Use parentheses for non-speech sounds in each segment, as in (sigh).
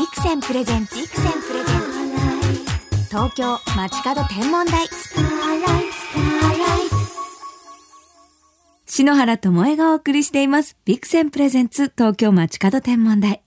ビクセンプレゼンツ。ビクセンプレゼンツ。東京街角天文台。篠原智恵がお送りしています。ビクセンプレゼンツ東京街角天文台。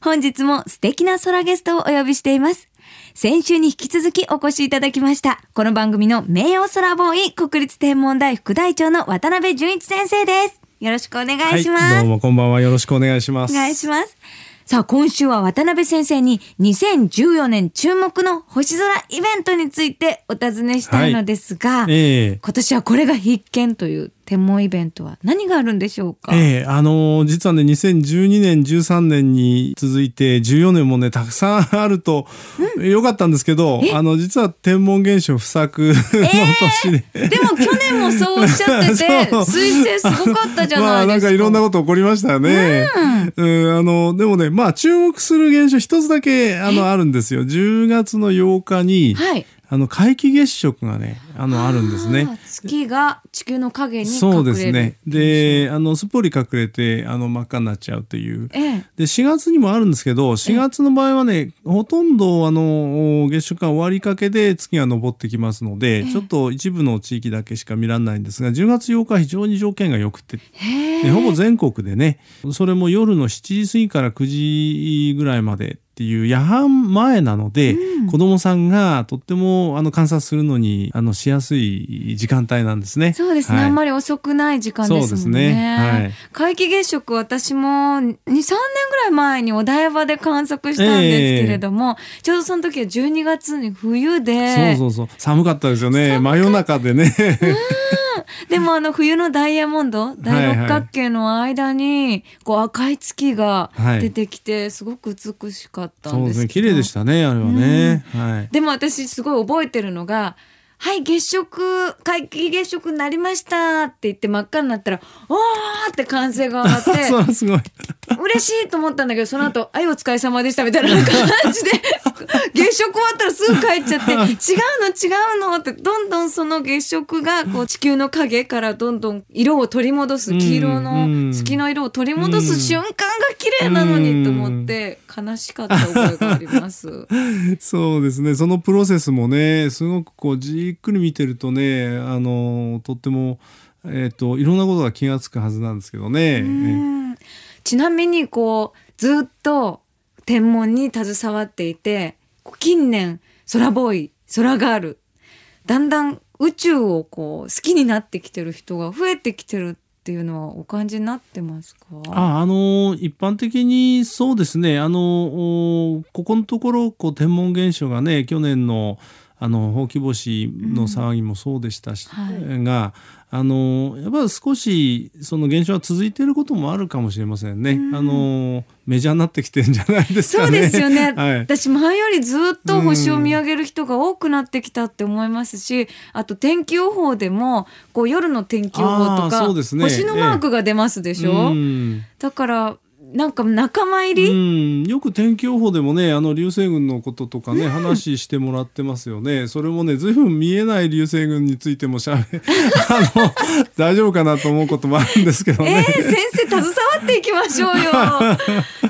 本日も素敵な空ゲストをお呼びしています。先週に引き続きお越しいただきました。この番組の名誉空ボーイ国立天文台副台長の渡辺淳一先生です。よろしくお願いします、はい、どうもこんばんは。よろしくお願いします。お願いしますさあ、今週は渡辺先生に2014年注目の星空イベントについてお尋ねしたいのですが、はい。えー、今年はこれが必見という天文イベントは何があるんでしょうか？ええー、あのー、実はね、2012年、13年に続いて、14年もね、たくさんあると、よかったんですけど、あの、実は天文現象不作の年で、えー、でも去年もそうおっしゃってて、(laughs) 彗星すごかったじゃないですか。まあ、なんかいろんなこと起こりましたよね。うん、うんあの、でもね、まあ、注目する現象一つだけ、あの、あるんですよ。10月の8日に、はい、あの皆既月食がねあのあるんですね。月が地球の影にそうですね。であのすっぽり隠れてあの真っ赤になっちゃうという。ええ、で4月にもあるんですけど4月の場合はねほとんどあの月食が終わりかけで月が昇ってきますので、ちょっと一部の地域だけしか見られないんですが10月8日は非常に条件が良くて。ほぼ全国でねそれも夜の7時過ぎから9時ぐらいまでっていう夜半前なので、うん、子供さんがとってもあの観察するのにあのしやすい時間帯なんですね。そうですね、はい、あんまり遅くない時間ですもんね。そうですね。はい、皆既月食私も2、3年ぐらい前にお台場で観測したんですけれども、えー、ちょうどその時は12月に冬で。そうそうそう。寒かったですよね。真夜中でね。(laughs) でもあの冬のダイヤモンド大六角形の間にこう赤い月が出てきてすごく美しかったんですけど、そうですね。綺麗でしたねあれはね、はい、でも私すごい覚えてるのがはい、月食、皆既月食になりましたって言って真っ赤になったら、おーって歓声が上がって、(laughs) そうすごい。嬉しいと思ったんだけど、その後、はい、お疲れ様でしたみたいな感じで、(laughs) 月食終わったらすぐ帰っちゃって、(laughs) 違うの違うのって、どんどんその月食が、こう、地球の影からどんどん色を取り戻す、黄色の月の色を取り戻す瞬間が綺麗なのにと思って、悲しかった覚えがあります。そうですね。そのプロセスもね、すごくこう、じっくり見てるとねあのとっても、えーと、いろんなことが気が付くはずなんですけどね。ちなみにこうずっと天文に携わっていて近年空ボーイ空ガールだんだん宇宙をこう好きになってきてる人が増えてきてるっていうのはお感じになってますか？ああの一般的にそうですね。あのここのところこう天文現象がね去年のあのほうき星の騒ぎもそうでしたし、うんはい、があのやっぱり少しその現象は続いていることもあるかもしれませんね。うん、あのメジャーになってきてるんじゃないですか、ね、そうですよね。(laughs) はい、私前よりずっと星を見上げる人が多くなってきたって思いますし、あと天気予報でもこう夜の天気予報とか、ね、星のマークが出ますでしょ？ええ、だからなんか仲間入り、うん、よく天気予報でもねあの流星群のこととかね、うん、話してもらってますよね。それもねずいぶん見えない流星群についてもしゃべあの大丈夫かなと思うこともあるんですけどね、えー、先生携わっていきましょうよ。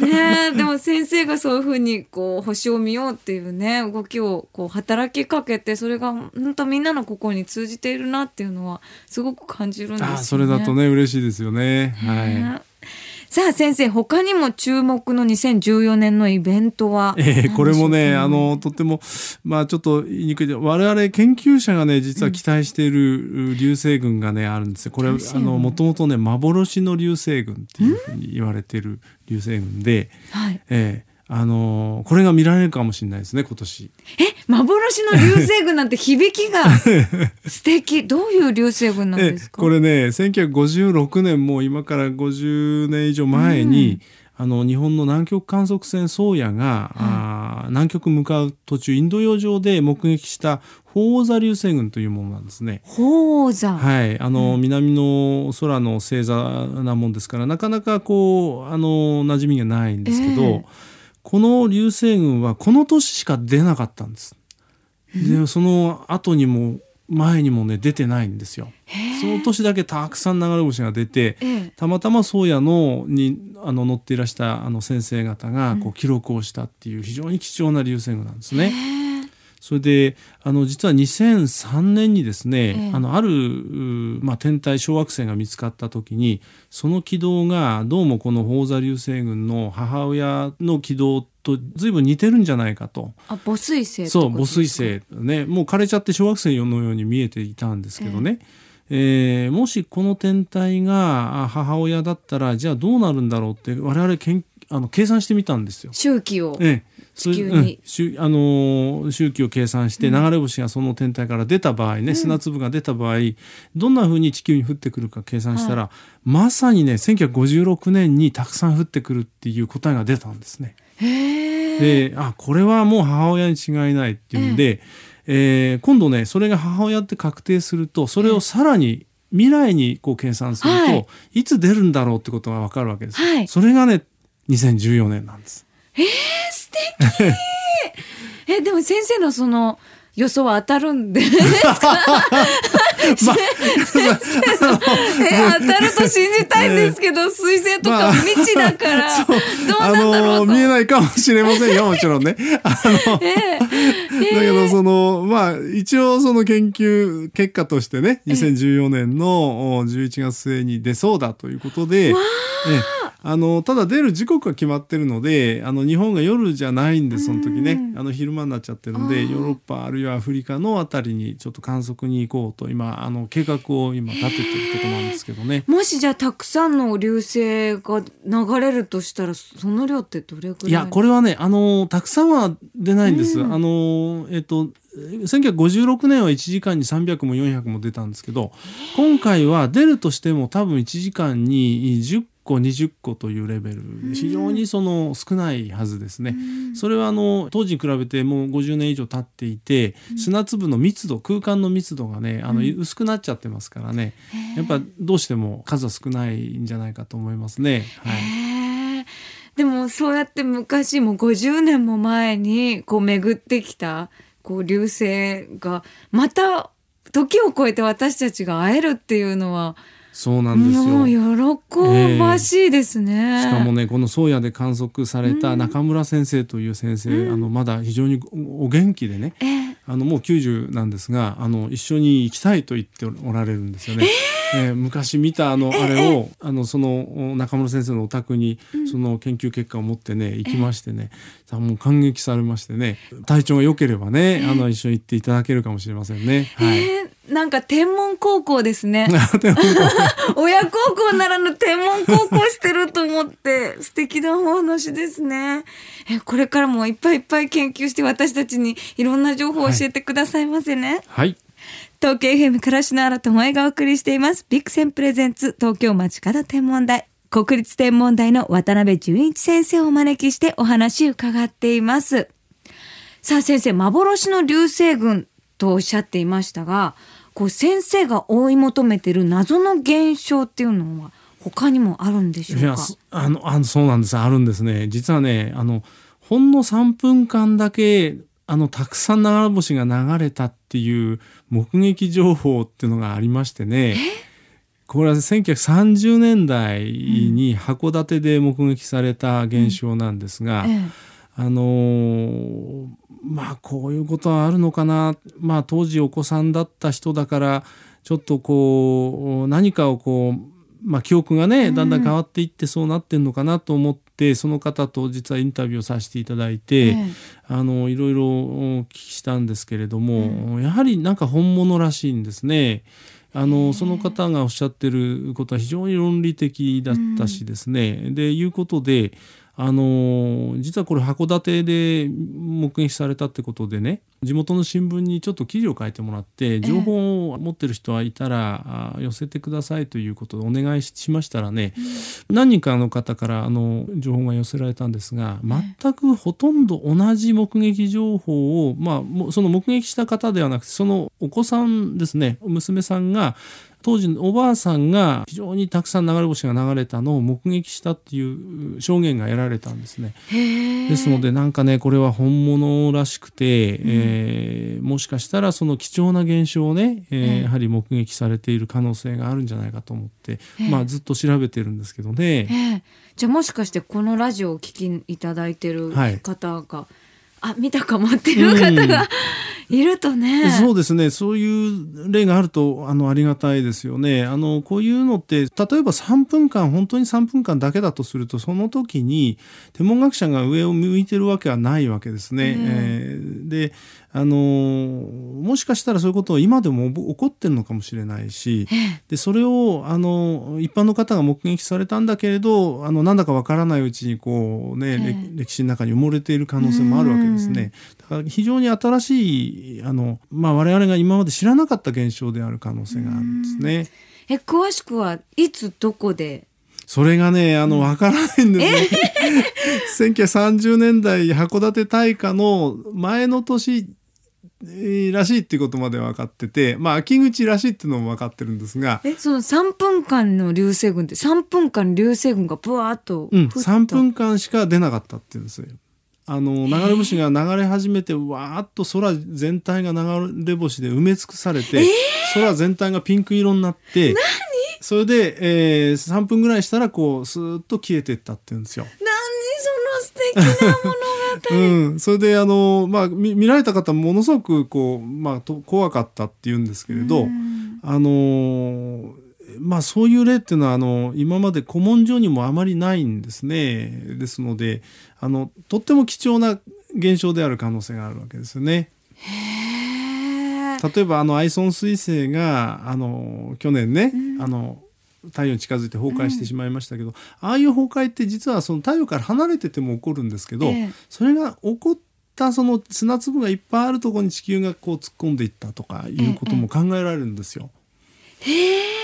(laughs) ねでも先生がそういうふうにこう星を見ようっていうね動きをこう働きかけてそれが本当みんなの心に通じているなっていうのはすごく感じるんですよね。それだとね嬉しいですよね。はい。さあ先生他にも注目の2014年のイベントは、えー、これもねあのとってもまあちょっと言いにくい。我々研究者がね実は期待している流星群がねあるんですよ。これあのもともとね幻の流星群っていうふうに言われてる流星群で、はい、えーあのー、これが見られるかもしれないですね今年。え幻の流星群なんて響きが (laughs) 素敵。どういう流星群なんですか？これね1956年も今から50年以上前に、うん、あの日本の南極観測船宗谷が、うん、あ南極向かう途中インド洋上で目撃した宝座流星群というものなんですね。宝座。はい。あの、うん、南の空の星座なもんですからなかなかこうあの馴染みがないんですけど。えーこの流星群はこの年しか出なかったんです。でその後にも前にもね出てないんですよ。その年だけたくさん流れ星が出て、たまたま宗谷のにあの乗っていらしたあの先生方がこう記録をしたっていう非常に貴重な流星群なんですね。それであの実は2003年にですね、あのある、まあ、天体小惑星が見つかった時にその軌道がどうもこの宝座流星群の母親の軌道と随分似てるんじゃないかと。あ母水星そう母水星ねもう枯れちゃって小惑星のように見えていたんですけどね。えー、もしこの天体が母親だったらじゃあどうなるんだろうって我々けんあの計算してみたんですよ。周期を。ええ地球に、うん、あの周期を計算して流れ星がその天体から出た場合ね、うん、砂粒が出た場合どんなふうに地球に降ってくるか計算したら、はい、まさにね1956年にたくさん降ってくるっていう答えが出たんですね。であこれはもう母親に違いないっていうんで、えー、今度ねそれが母親って確定するとそれをさらに未来にこう計算すると、はい、いつ出るんだろうってことが分かるわけです。はい、それがね2014年なんです。えー、素敵。えでも先生のその予想は当たるんですか、(laughs) ま当たると信じたいんですけど、彗星とか未知だから、どうなんだろう見えないかもしれませんよもちろんね。あの、えー、だけどそのまあ一応その研究結果としてね2014年の11月末に出そうだということで。えーあのただ出る時刻が決まってるのであの日本が夜じゃないんでその時ねあの昼間になっちゃってるんでヨーロッパあるいはアフリカのあたりにちょっと観測に行こうと今あの計画を今立ててるとこなんですけどね。もしじゃあたくさんの流星が流れるとしたらその量ってどれぐらい？いやこれはねあのたくさんは出ないんです。あのえっと1956年は1時間に300も400も出たんですけど今回は出るとしても多分1時間に10個20個というレベルで非常にその少ないはずですね。それはあの当時に比べてもう50年以上経っていて砂粒の密度空間の密度がねあの薄くなっちゃってますからね。やっぱどうしても数は少ないんじゃないかと思いますね。はい、でもそうやって昔も50年も前にこう巡ってきたこう流星がまた時を超えて私たちが会えるっていうのはそうなんですよ。喜ばしいですね、えー、しかもねこの宗谷で観測された中村先生という先生、うん、あのまだ非常にお元気でね、えー、あのもう90なんですがあの一緒に行きたいと言っておられるんですよね。えー、えー、昔見たあのあれを、あのその中村先生のお宅にその研究結果を持ってね行きましてね、えー、もう感激されましてね体調が良ければね、あの一緒に行っていただけるかもしれませんね。はい。なんか天文高校ですね。(laughs) 親孝行ならぬ天文高校してると思って素敵なお話ですね。えこれからもいっぱいいっぱい研究して私たちにいろんな情報を教えてくださいませね。はい。東京 FM 倉科新智恵がお送りしています。ビクセンプレゼンツ東京町方天文台。国立天文台の渡辺淳一先生をお招きしてお話伺っています。さあ先生、幻の流星群とおっしゃっていましたが、こう先生が追い求めてる謎の現象っていうのは他にもあるんでしょうか？いやあのあのそうなんです。あるんですね。実はねあのほんの3分間だけあのたくさん流れ星が流れたっていう目撃情報っていうのがありましてね。これは1930年代に函館で目撃された現象なんですが、うんええ、あのーまあこういうことはあるのかな。まあ当時お子さんだった人だからちょっとこう何かをこうまあ、記憶がねだんだん変わっていってそうなってんのかなと思って、うん、その方と実はインタビューをさせていただいて、えあのいろいろお聞きしたんですけれども、うん、やはりなんか本物らしいんですね。あのその方がおっしゃってることは非常に論理的だったしですね、うん、でいうことであの実はこれ函館で目撃されたってことでね地元の新聞にちょっと記事を書いてもらって情報を持ってる人はいたら寄せてくださいということでお願いしましたらね、何人かの方からあの情報が寄せられたんですが全くほとんど同じ目撃情報をまあその目撃した方ではなくてそのお子さんですね娘さんが当時のおばあさんが非常にたくさん流れ星が流れたのを目撃したっていう証言が得られたんですね。ですのでなんかねこれは本物らしくて、うん、えー、もしかしたらその貴重な現象をね、えー、やはり目撃されている可能性があるんじゃないかと思って、まあ、ずっと調べてるんですけどね。じゃあもしかしてこのラジオをお聞きいただいてる方が、はい。あ見たかもっていう方が、いるとね、そうですね。そういう例があるとあのありがたいですよね。あのこういうのって例えば3分間本当に3分間だけだとするとその時に天文学者が上を向いてるわけはないわけですね。えー、であのもしかしたらそういうことを今でも起こってるのかもしれないしでそれをあの一般の方が目撃されたんだけれどあのなんだかわからないうちにこう、ね、歴史の中に埋もれている可能性もあるわけですね。だから非常に新しいあの、まあ、我々が今まで知らなかった現象である可能性があるんですね。え詳しくはいつどこで？それがね、あの、わからないんですね。(laughs) 1930年代函館大火の前の年らしいっていうことまで分かってて、まあ、秋口らしいっていうのも分かってるんですが。え、その3分間の流星群って、3分間流星群がブワーっと。うん、3分間しか出なかったっていうんですよ。あの、流れ星が流れ始めて、わーっと空全体が流れ星で埋め尽くされて、空全体がピンク色になって、それで、えー、3分ぐらいしたら、こう、スーッと消えていったっていうんですよ。何？その素敵な物うん、それであの、まあ、見見られた方ものすごくこう、まあ、と怖かったっていうんですけれど、あのまあそういう例っていうのはあの今まで古文書にもあまりないんですね。ですのであのとっても貴重な現象である可能性があるわけですよね。例えばあのアイソン彗星があの去年ね、うん、あの太陽に近づいて崩壊してしまいましたけど、うん、ああいう崩壊って実はその太陽から離れてても起こるんですけど、えー、それが起こったその砂粒がいっぱいあるところに地球がこう突っ込んでいったとかいうことも考えられるんですよ。えー、へえ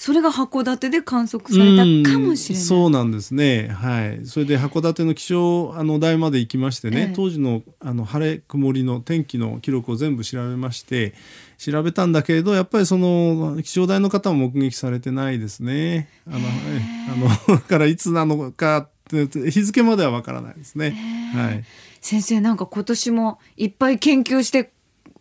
それが函館で観測されたかもしれない。うそうなんですね。はい。それで函館の気象あの台まで行きましてね、ええ、当時のあの晴れ曇りの天気の記録を全部調べまして、調べたんだけれど、やっぱりその気象台の方も目撃されてないですね。あの、あの (laughs) だからいつなのか日付まではわからないですね。はい。先生なんか今年もいっぱい研究して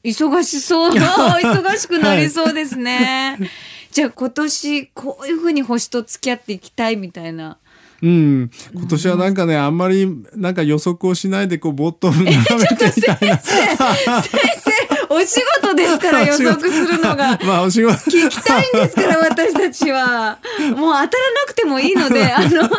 忙しそう (laughs) 忙しくなりそうですね。はい (laughs) じゃあ今年こういうふうに星と付き合っていきたいみたいな。うん、今年はなんかね、あんまりなんか予測をしないでこうボットを眺めてみたいな。先生、お仕事ですから (laughs) 予測するのが。(laughs) まあお仕事。聞きたいんですから私たちは。もう当たらなくてもいいので、(laughs) あの、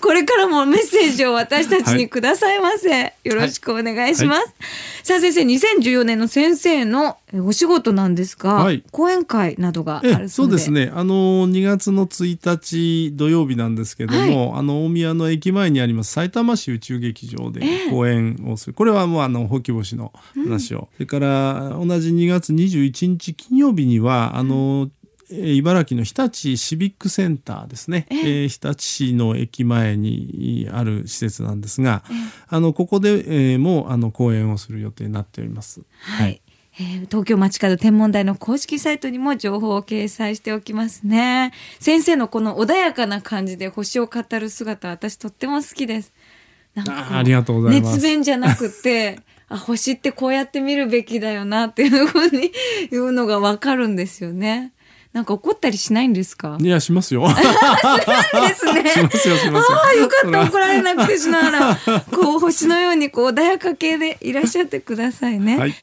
これからもメッセージを私たちにくださいませ。はい、よろしくお願いします。はいはいさあ先生2014年の先生のお仕事なんですが、はい、講演会などがあるそうで。すね。あの2月の1日土曜日なんですけども、はい、あの大宮の駅前にあります埼玉市宇宙劇場で講演をする、これはもうあのほき星の話を、うん、それから同じ2月21日金曜日にはあの、うん茨城の日立シビックセンターですね、えー、日立市の駅前にある施設なんですが、えー、あのここで、えー、もあの講演をする予定になっております。はい、はいえー、東京街角天文台の公式サイトにも情報を掲載しておきますね。先生のこの穏やかな感じで星を語る姿、私とっても好きです。なんかありがとうございます。熱弁じゃなくて、あ、星ってこうやって見るべきだよなっていうふうに言うのがわかるんですよね。なんか怒ったりしないんですか？いや、しますよ。するんですね。(laughs) しますよ、しますよ。ああ、よかった、怒られなくてしながら、(laughs) こう、星のように、こう、穏やか系でいらっしゃってくださいね。はい。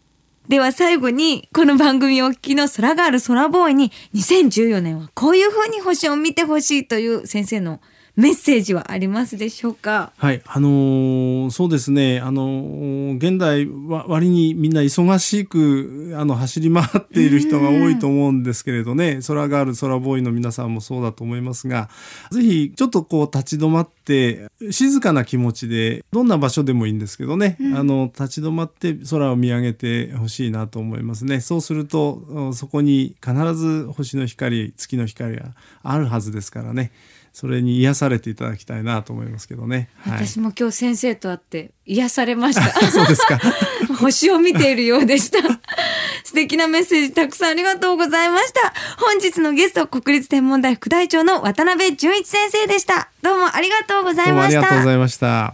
では最後に、この番組お聞きの空がある空ボーイに、2014年はこういうふうに星を見てほしいという先生のメッセージはありますでしょうか？はい、あのー、そうですね。あのー、現代は割にみんな忙しくあの走り回っている人が多いと思うんですけれどね。空がある空ボーイの皆さんもそうだと思いますが、ぜひちょっとこう立ち止まって静かな気持ちでどんな場所でもいいんですけどね。うん、あの立ち止まって空を見上げてほしいなと思いますね。そうするとそこに必ず星の光、月の光があるはずですからね。それに癒されていただきたいなと思いますけどね。はい、私も今日先生と会って癒されました。(laughs) そうですか。(laughs) 星を見ているようでした。(laughs) 素敵なメッセージたくさんありがとうございました。本日のゲスト、国立天文台副大長の渡辺淳一先生でした。どうもありがとうございました。ありがとうございました。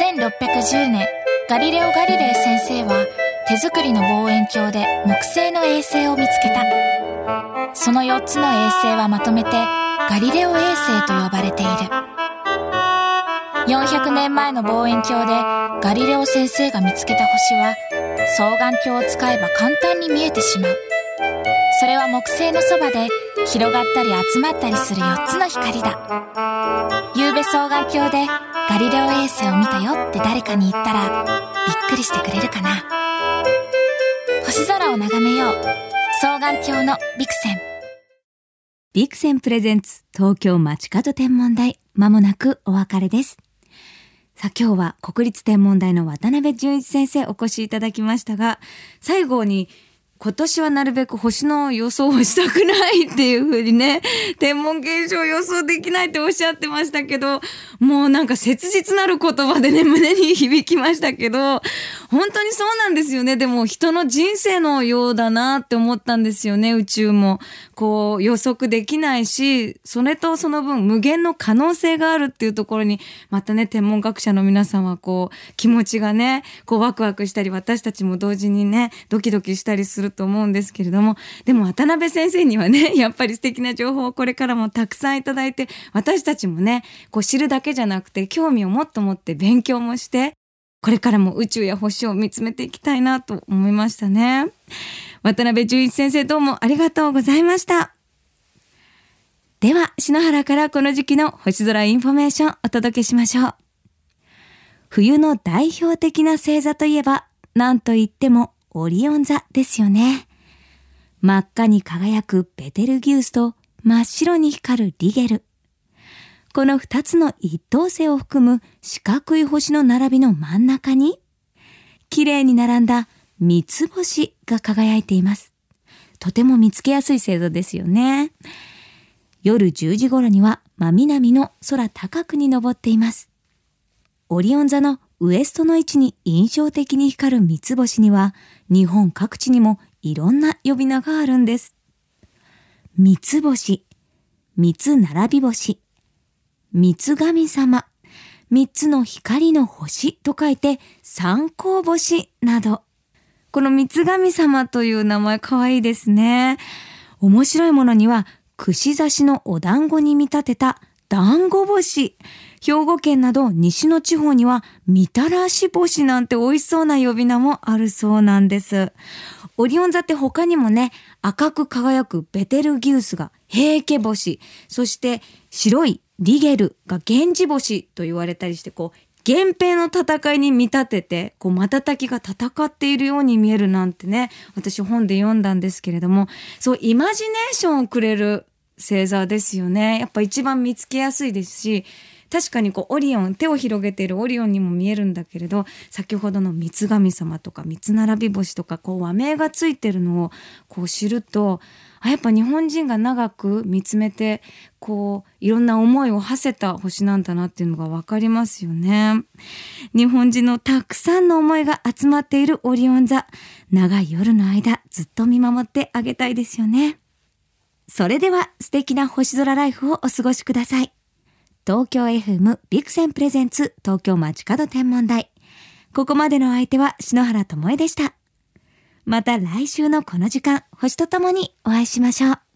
1610年、ガリレオ・ガリレイ先生は手作りの望遠鏡で木星の衛星を見つけた。その4つの衛星はまとめてガリレオ衛星と呼ばれている。400年前の望遠鏡でガリレオ先生が見つけた星は双眼鏡を使えば簡単に見えてしまう。それは木星のそばで広がったり集まったりする4つの光だ。夕べ双眼鏡でガリレオ衛星を見たよって誰かに言ったらびっくりしてくれるかな。星空を眺めよう。双眼鏡のビクセン。ビクセンプレゼンツ東京街角天文台。まもなくお別れです。さあ今日は国立天文台の渡辺淳一先生お越しいただきましたが、最後に今年はなるべく星の予想をしたくないっていう風にね、(laughs) 天文現象予想できないっておっしゃってましたけど、もうなんか切実なる言葉でね、胸に響きましたけど、本当にそうなんですよね。でも人の人生のようだなって思ったんですよね、宇宙も。こう予測できないし、それとその分無限の可能性があるっていうところに、またね、天文学者の皆さんはこう、気持ちがね、こうワクワクしたり、私たちも同時にね、ドキドキしたりすると思うんですけれどもでも渡部先生にはね (laughs) やっぱり素敵な情報をこれからもたくさんいただいて私たちもねこう知るだけじゃなくて興味をもっと持って勉強もしてこれからも宇宙や星を見つめていきたいなと思いましたね。渡部潤一先生どうもありがとうございました。では篠原からこの時期の星空インフォメーションお届けしましょう。冬の代表的な星座といえば何と言ってもオリオン座ですよね。真っ赤に輝くベテルギウスと真っ白に光るリゲル。この二つの一等星を含む四角い星の並びの真ん中に、綺麗に並んだ三つ星が輝いています。とても見つけやすい星座ですよね。夜10時頃には真南の空高くに登っています。オリオン座のウエストの位置に印象的に光る三つ星には、日本各地にもいろんな呼び名があるんです。三つ星、三つ並び星、三つ神様、三つの光の星と書いて三光星など。この三つ神様という名前かわいいですね。面白いものには、串刺しのお団子に見立てた団子星。兵庫県など西の地方には、みたらし星なんて美味しそうな呼び名もあるそうなんです。オリオン座って他にもね、赤く輝くベテルギウスが平家星、そして白いリゲルが源氏星と言われたりして、こう、源平の戦いに見立てて、こう、瞬きが戦っているように見えるなんてね、私本で読んだんですけれども、そう、イマジネーションをくれる星座ですよね。やっぱ一番見つけやすいですし、確かにこうオリオン手を広げているオリオンにも見えるんだけれど先ほどの三つ神様とか三つ並び星とかこう和名がついてるのをこう知るとあやっぱ日本人が長く見つめてこういろんな思いを馳せた星なんだなっていうのがわかりますよね。日本人のたくさんの思いが集まっているオリオン座長い夜の間ずっと見守ってあげたいですよね。それでは素敵な星空ライフをお過ごしください。東京 FM ビクセンプレゼンツ東京街角天文台。ここまでの相手は篠原ともえでした。また来週のこの時間、星とともにお会いしましょう。